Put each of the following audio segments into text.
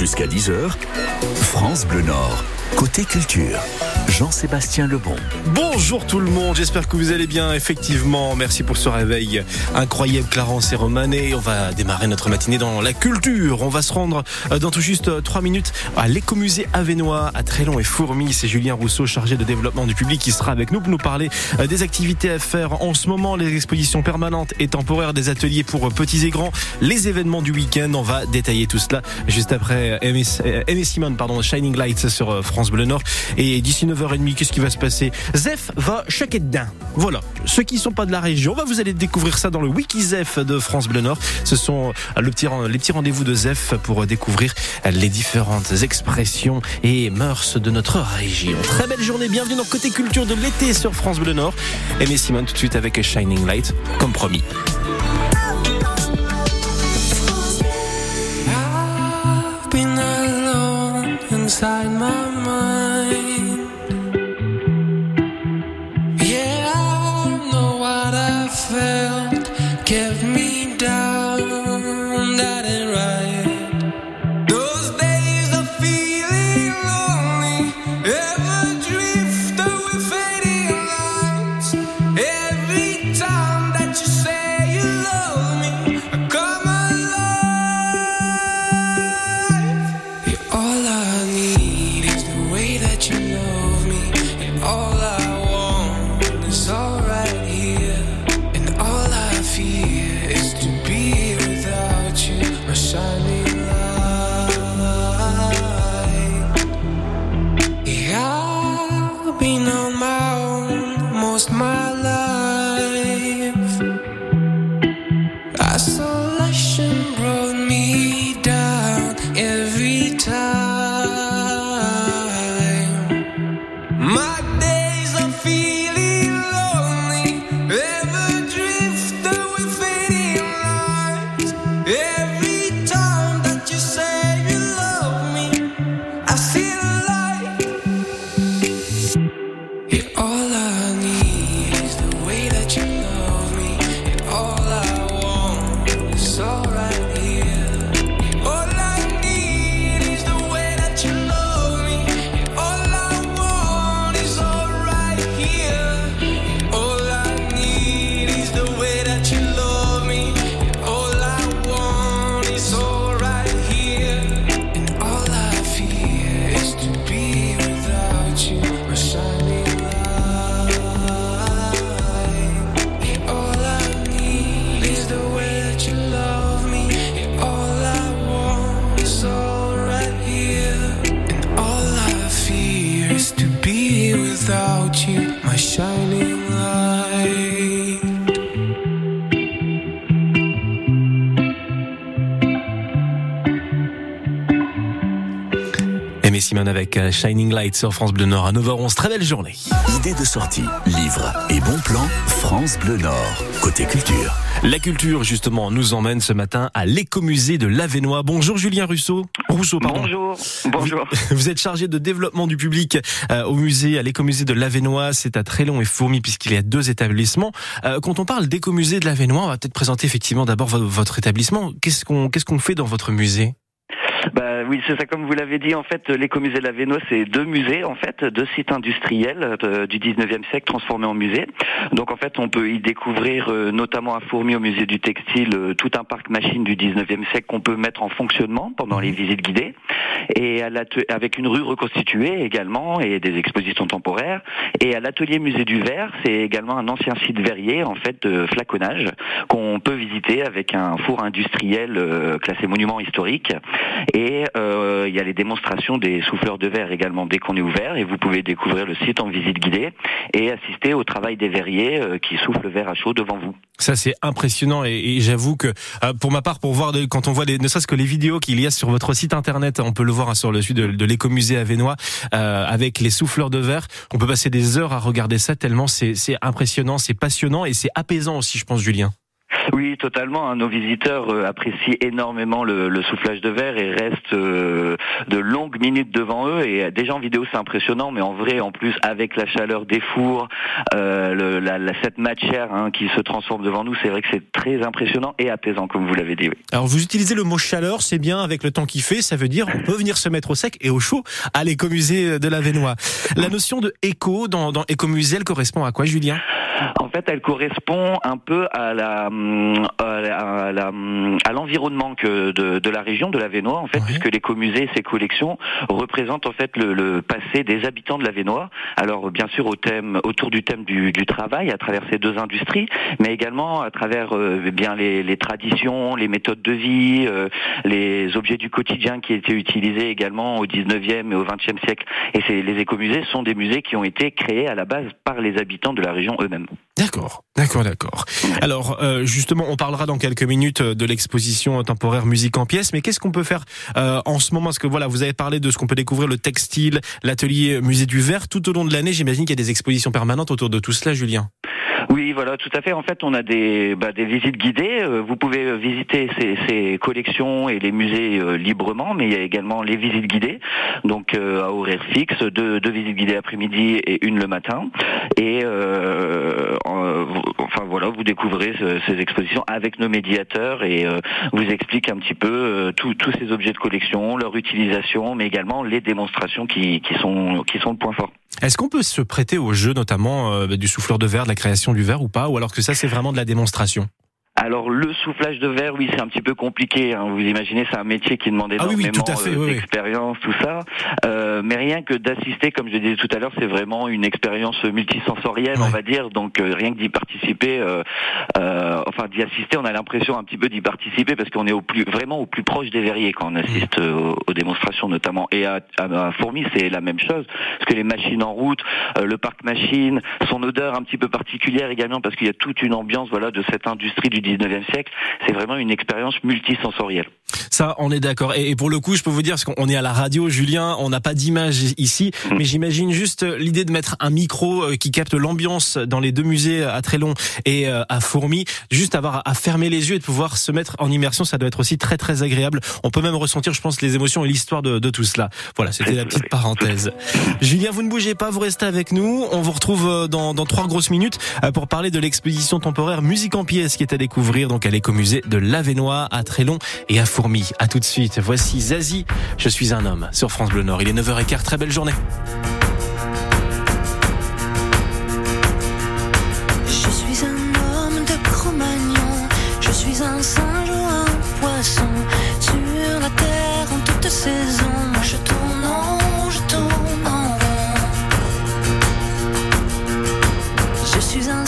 Jusqu'à 10h, France Bleu Nord, côté culture. Jean-Sébastien Lebon. Bonjour tout le monde, j'espère que vous allez bien. Effectivement, merci pour ce réveil incroyable, Clarence et Romane. Et on va démarrer notre matinée dans la culture. On va se rendre euh, dans tout juste 3 minutes à l'écomusée Avenois, à Trélon et Fourmi. C'est Julien Rousseau, chargé de développement du public, qui sera avec nous pour nous parler euh, des activités à faire en ce moment, les expositions permanentes et temporaires, des ateliers pour petits et grands, les événements du week-end. On va détailler tout cela juste après Aimé Simone, pardon, Shining Lights sur euh, France Bleu Nord. Et d'ici 9h30, qu'est-ce qui va se passer? Zef va chaque dedans. Voilà. Ceux qui ne sont pas de la région, bah, vous allez découvrir ça dans le Wiki Zef de France Bleu Nord. Ce sont euh, les petits rendez-vous de Zef pour découvrir les différentes expressions et mœurs de notre région. Très belle journée, bienvenue dans Côté Culture de l'été sur France Bleu Nord. Aimé Simone tout de suite avec Shining Light, comme promis. Aimé Simone avec euh, Shining Light sur France Bleu Nord à 9h11. Très belle journée. Idée de sortie, livres et bons plans, France Bleu Nord, côté culture. La culture, justement, nous emmène ce matin à l'écomusée de l'Avenois. Bonjour Julien Rousseau. Rousseau, pardon. Bonjour, bonjour. Vous, vous êtes chargé de développement du public euh, au musée, à l'écomusée de l'Avenois. C'est à Trélon et Fourmi puisqu'il y a deux établissements. Euh, quand on parle d'écomusée de l'Avenois, on va peut-être présenter effectivement d'abord vo- votre établissement. Qu'est-ce qu'on qu'est-ce qu'on fait dans votre musée? Bah oui, c'est ça. Comme vous l'avez dit, en fait, l'écomusée de la Véno, c'est deux musées, en fait, deux sites industriels euh, du 19e siècle transformés en musée. Donc, en fait, on peut y découvrir, euh, notamment à Fourmi, au musée du textile, euh, tout un parc machine du 19e siècle qu'on peut mettre en fonctionnement pendant les visites guidées. Et à avec une rue reconstituée également et des expositions temporaires. Et à l'atelier musée du verre, c'est également un ancien site verrier, en fait, de flaconnage qu'on peut visiter avec un four industriel euh, classé monument historique. Et euh, il y a les démonstrations des souffleurs de verre également dès qu'on est ouvert. Et vous pouvez découvrir le site en visite guidée et assister au travail des verriers euh, qui soufflent le verre à chaud devant vous. Ça c'est impressionnant et, j'avoue que euh, pour ma part, pour voir de- quand on voit les, ne serait-ce que les vidéos qu'il y a sur votre site internet, on peut le voir hein, sur le site de, l'écomusée Avenois euh, avec les souffleurs de verre. On peut passer des heures à regarder ça tellement c'est impressionnant, c'est passionnant et c'est apaisant aussi, je pense, Julien. Oui, totalement. Hein. Nos visiteurs euh, apprécient énormément le, soufflage de verre et restent euh, de longues minutes devant eux. Et déjà en vidéo, c'est impressionnant, mais en vrai, en plus, avec la chaleur des fours, euh, la, cette matière hein, qui se transforme devant nous, c'est vrai que c'est très impressionnant et apaisant, comme vous l'avez dit. Alors, vous utilisez le mot chaleur, c'est bien avec le temps qui fait. Ça veut dire on peut venir se mettre au sec et au chaud à l'écomusée de la Vénois. La notion de éco dans, dans écomusée, elle correspond à quoi, Julien? En fait, elle correspond un peu à la à l'environnement que de, la région de la Vénois, en fait, puisque l'écomusée et ses collections représentent en fait le, passé des habitants de la Vénois. Alors, bien sûr, au thème autour du thème du, travail, à travers ces deux industries, mais également à travers euh, eh bien les, traditions, les méthodes de vie, euh, les objets du quotidien qui étaient utilisés également au 19e et au 20e siècle. Et les écomusées sont des musées qui ont été créés à la base par les habitants de la région eux-mêmes. D'accord, d'accord, d'accord. Alors euh, justement, on parlera dans quelques minutes de l'exposition temporaire musique en pièces, mais qu'est-ce qu'on peut faire euh, en ce moment? Parce que voilà, vous avez parlé de ce qu'on peut découvrir, le textile, l'atelier musée du verre, tout au long de l'année. J'imagine qu'il y a des expositions permanentes autour de tout cela, Julien. Oui, voilà, tout à fait. En fait, on a des, bah, des visites guidées. Euh, vous pouvez euh, visiter ces, ces collections et les musées euh, librement, mais il y a également les visites guidées, donc à horaire fixe, deux, deux visites guidées après-midi et une le matin. Et enfin voilà, vous découvrez ces expositions avec nos médiateurs et vous explique un petit peu tous ces objets de collection, leur utilisation, mais également les démonstrations qui, qui sont qui sont le point fort. Est-ce qu'on peut se prêter au jeu, notamment du souffleur de verre, de la création du verre ou pas, ou alors que ça c'est vraiment de la démonstration? Alors le soufflage de verre, oui, c'est un petit peu compliqué. Hein. Vous imaginez, c'est un métier qui demande ah énormément euh, d'expérience, tout ça. Euh, mais rien que d'assister, comme je disais tout à l'heure, c'est vraiment une expérience multisensorielle, on va dire. Donc euh, rien que d'y participer, enfin d'y assister, on a l'impression un petit peu d'y participer parce qu'on est au plus, vraiment au plus proche des verriers quand on assiste aux, démonstrations notamment. Et à, à, Fourmi, c'est la même chose parce que les machines en route, le parc machine, son odeur un petit peu particulière également parce qu'il y a toute une ambiance, voilà, de cette industrie du 19e siècle, c'est vraiment une expérience multisensorielle. Ça, on est d'accord. Et, pour le coup, je peux vous dire, parce qu'on est à la radio, Julien, on n'a pas d'image ici, mm. mais j'imagine juste l'idée de mettre un micro euh, qui capte l'ambiance dans les deux musées à Trélon et euh, à Fourmi, juste avoir à fermer les yeux et de pouvoir se mettre en immersion, ça doit être aussi très très agréable. On peut même ressentir, je pense, les émotions et l'histoire de, tout cela. Voilà, c'était la petite parenthèse. Julien, vous ne bougez pas, vous restez avec nous. On vous retrouve euh, dans, dans trois grosses minutes pour parler de l'exposition temporaire Musique en pièces qui est à découvrir donc à l'écomusée de l'Avenois à Trélon et à Fourmi. À tout de suite. Voici Zazie. Je suis un homme sur France Bleu Nord. Il est 9h15. Très belle journée. Je suis un homme de Cro-Magnon. Je suis un singe ou un poisson. Sur la terre en toute saison. Moi je tourne en je tourne en rond. Je suis un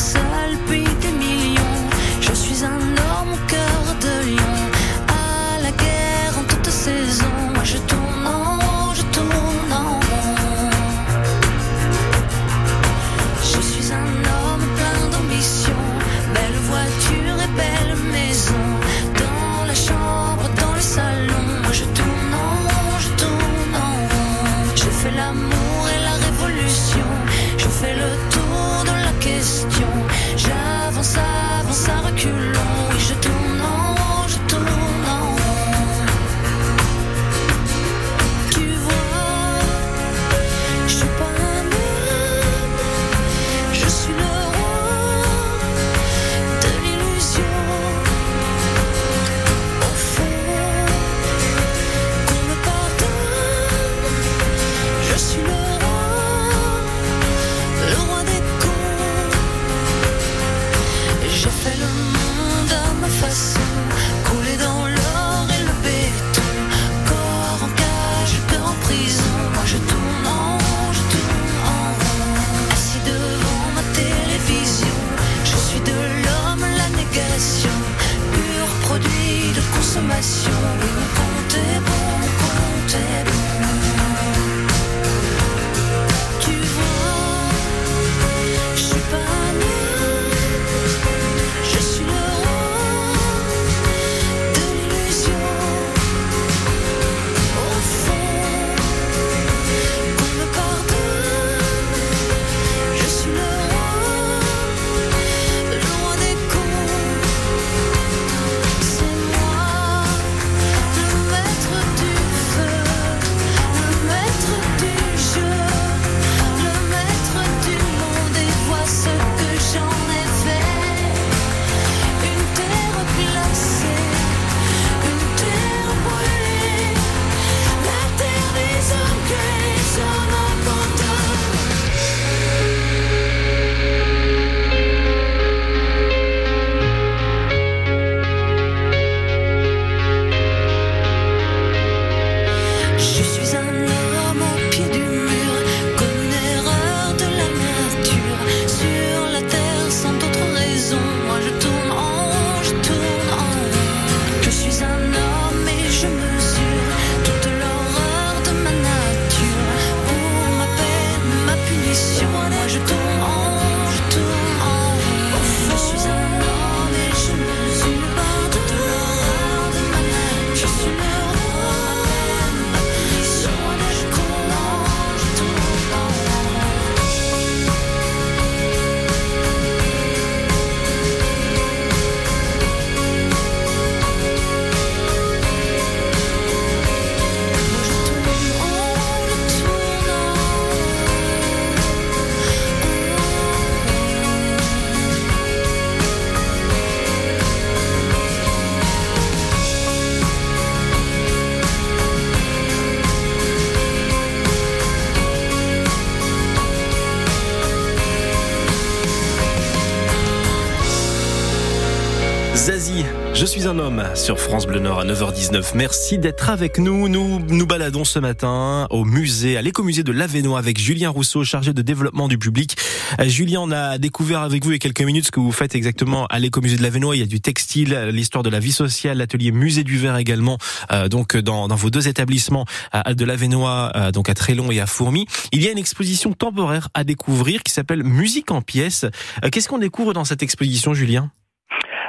sur France Bleu Nord à 9h19. Merci d'être avec nous. Nous nous baladons ce matin au musée, à l'écomusée de l'Avenois avec Julien Rousseau, chargé de développement du public. Euh, Julien, on a découvert avec vous il y a quelques minutes ce que vous faites exactement à l'écomusée de l'Avenois. Il y a du textile, l'histoire de la vie sociale, l'atelier musée du verre également, euh, donc dans, dans, vos deux établissements de l'Avenois, euh, donc à Trélon et à Fourmi. Il y a une exposition temporaire à découvrir qui s'appelle Musique en pièces. Qu'est-ce qu'on découvre dans cette exposition, Julien?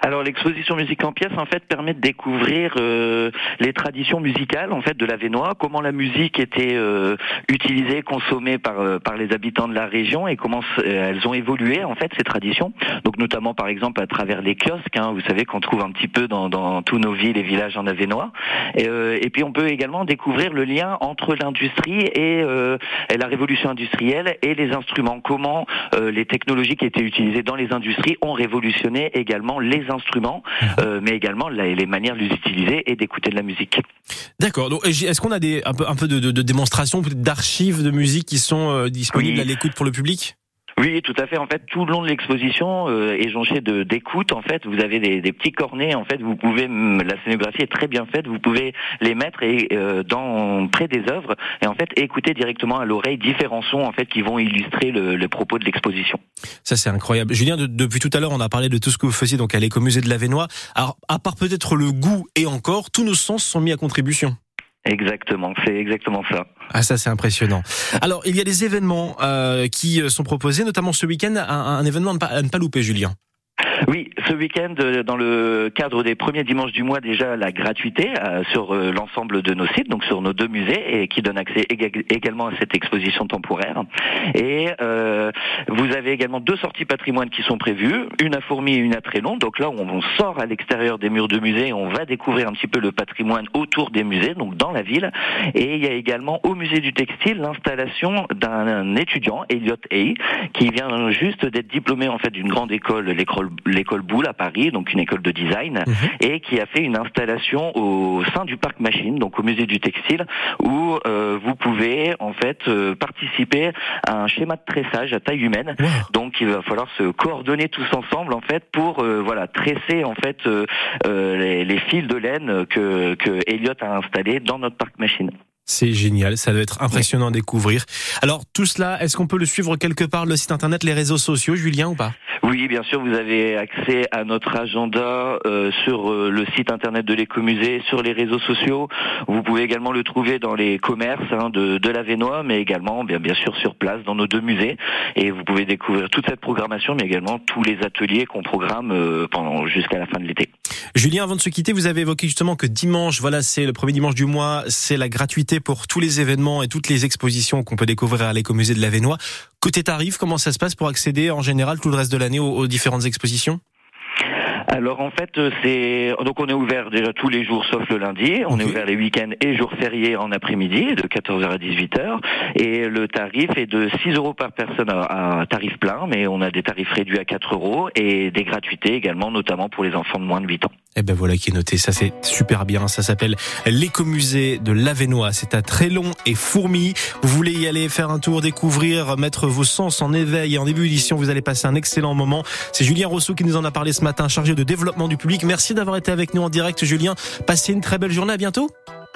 Alors l'exposition musique en pièces en fait permet de découvrir euh, les traditions musicales en fait de la Vénois, comment la musique était euh, utilisée, consommée par euh, par les habitants de la région et comment elles ont évolué en fait ces traditions. Donc notamment par exemple à travers les kiosques, hein, vous savez qu'on trouve un petit peu dans, dans tous nos villes et villages en Avenois. Et, et puis on peut également découvrir le lien entre l'industrie et, et, la révolution industrielle et les instruments. Comment les technologies qui étaient utilisées dans les industries ont révolutionné également les instruments, mhm. euh, mais également les manières de les utiliser et d'écouter de la musique. D'accord. Donc, est-ce qu'on a des, un peu, un peu de, de, de démonstrations, d'archives de musique qui sont euh, disponibles à l'écoute pour le public? Oui, tout à fait. En fait, tout le long de l'exposition euh, est jonché de d'écoute. En fait, vous avez des, petits cornets. En fait, vous pouvez la scénographie est très bien faite. Vous pouvez les mettre et euh, dans près des œuvres et en fait écouter directement à l'oreille différents sons en fait qui vont illustrer le, propos de l'exposition. Ça c'est incroyable. Julien, depuis tout à l'heure, on a parlé de tout ce que vous faisiez donc à l'écomusée de l'Avenois. Alors, à part peut-être le goût et encore, tous nos sens sont mis à contribution. Exactement, c'est exactement ça. Ah ça c'est impressionnant. Alors il y a des événements euh, qui sont proposés, notamment ce week-end, un, un événement à ne pas louper, Julien. Oui, ce week-end, euh, dans le cadre des premiers dimanches du mois, déjà la gratuité euh, sur euh, l'ensemble de nos sites, donc sur nos deux musées, et qui donne accès également à cette exposition temporaire. Et vous avez également deux sorties patrimoine qui sont prévues, une à Fourmi et une à Trélon. Donc là, on, sort à l'extérieur des murs de musée, et on va découvrir un petit peu le patrimoine autour des musées, donc dans la ville. Et il y a également au musée du textile l'installation d'un étudiant, Elliot Hay, qui vient juste d'être diplômé en fait d'une grande école, l'école l'école Boulle à Paris, donc une école de design, mhm. et qui a fait une installation au sein du parc Machine, donc au musée du textile, où euh, vous pouvez en fait euh, participer à un schéma de tressage à taille humaine. Donc il va falloir se coordonner tous ensemble en fait pour euh, voilà tresser en fait les, les, fils de laine que, que Elliot a installés dans notre parc Machine. C'est génial, ça doit être impressionnant à découvrir. Alors tout cela, est-ce qu'on peut le suivre quelque part, le site internet, les réseaux sociaux, Julien, ou pas? Oui, bien sûr, vous avez accès à notre agenda euh, sur euh, le site internet de l'écomusée, sur les réseaux sociaux. Vous pouvez également le trouver dans les commerces hein, de, de la Vénois, mais également bien, bien sûr sur place dans nos deux musées. Et vous pouvez découvrir toute cette programmation, mais également tous les ateliers qu'on programme euh, pendant jusqu'à la fin de l'été. Julien, avant de se quitter, vous avez évoqué justement que dimanche, voilà, c'est le premier dimanche du mois, c'est la gratuité pour tous les événements et toutes les expositions qu'on peut découvrir à l'écomusée de la Vénois. Côté tarif, comment ça se passe pour accéder en général tout le reste de l'année aux, différentes expositions? Alors en fait, c'est donc on est ouvert déjà tous les jours sauf le lundi. On est ouvert les week-ends et jours fériés en après-midi de 14h à 18h. Et le tarif est de 6 euros par personne à, tarif plein, mais on a des tarifs réduits à 4 euros et des gratuités également, notamment pour les enfants de moins de 8 ans. Eh ben voilà qui est noté, ça c'est super bien. Ça s'appelle l'écomusée de l'Avenois. C'est à Trélon et Fourmi. Vous voulez y aller faire un tour, découvrir, mettre vos sens en éveil. Et en début d'édition, vous allez passer un excellent moment. C'est Julien Rousseau qui nous en a parlé ce matin, chargé de développement du public. Merci d'avoir été avec nous en direct, Julien. Passez une très belle journée. À bientôt.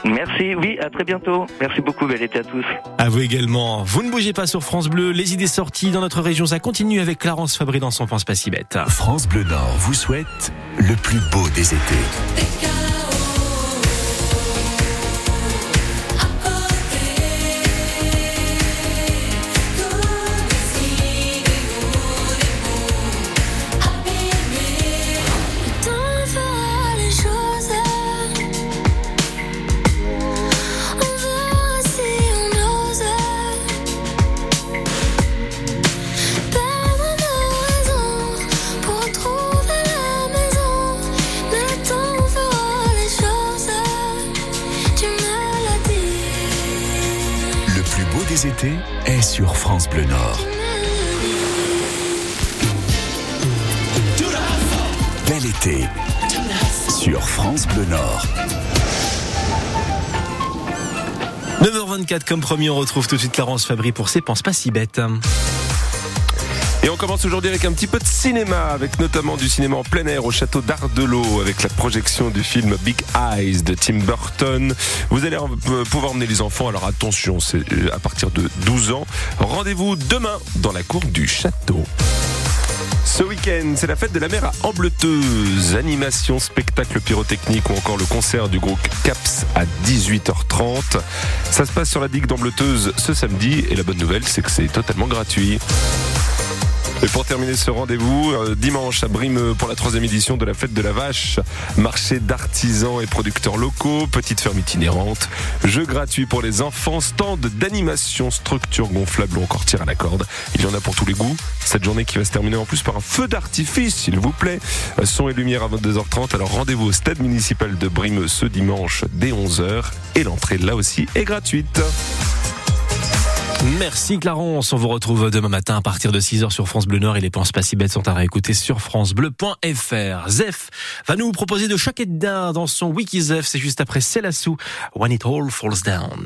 Merci, oui, à très bientôt. Merci beaucoup, belle été à tous. À vous également. Vous ne bougez pas sur France Bleu. Les idées sorties dans notre région, ça continue avec Clarence Fabry dans son Pense pas si bête. France Bleu Nord vous souhaite le plus beau des étés. Est sur France Bleu Nord. Bel été sur France Bleu Nord. 9h24 comme promis, on retrouve tout de suite Clarence Fabry pour ses Pense pas si bêtes. Et on commence aujourd'hui avec un petit peu de cinéma, avec notamment du cinéma en plein air au château d'Ardelot, avec la projection du film Big Eyes de Tim Burton. Vous allez euh, pouvoir emmener les enfants, alors attention, c'est euh, à partir de 12 ans. Rendez-vous demain dans la cour du château. Ce week-end, c'est la fête de la mer à Ambleteuse. Animation, spectacle pyrotechnique ou encore le concert du groupe CAPS à 18h30. Ça se passe sur la digue d'Ambleteuse ce samedi et la bonne nouvelle, c'est que c'est totalement gratuit. Et pour terminer ce rendez-vous, euh, dimanche à Brimeux pour la troisième édition de la fête de la vache, marché d'artisans et producteurs locaux, petite ferme itinérante, jeux gratuits pour les enfants, stand d'animation, structure gonflable ou encore tir à la corde. Il y en a pour tous les goûts. Cette journée qui va se terminer en plus par un feu d'artifice, s'il vous plaît. Euh, son et lumière à 22h30. Alors rendez-vous au stade municipal de Brimeux ce dimanche dès 11h et l'entrée là aussi est gratuite. Merci Clarence. On vous retrouve demain matin à partir de 6h sur France Bleu Nord et les plans pas si bêtes sont à réécouter sur francebleu.fr. Zef va nous proposer de chaque d'un dans son Wiki Zef. C'est juste après Célassou, When It All Falls Down.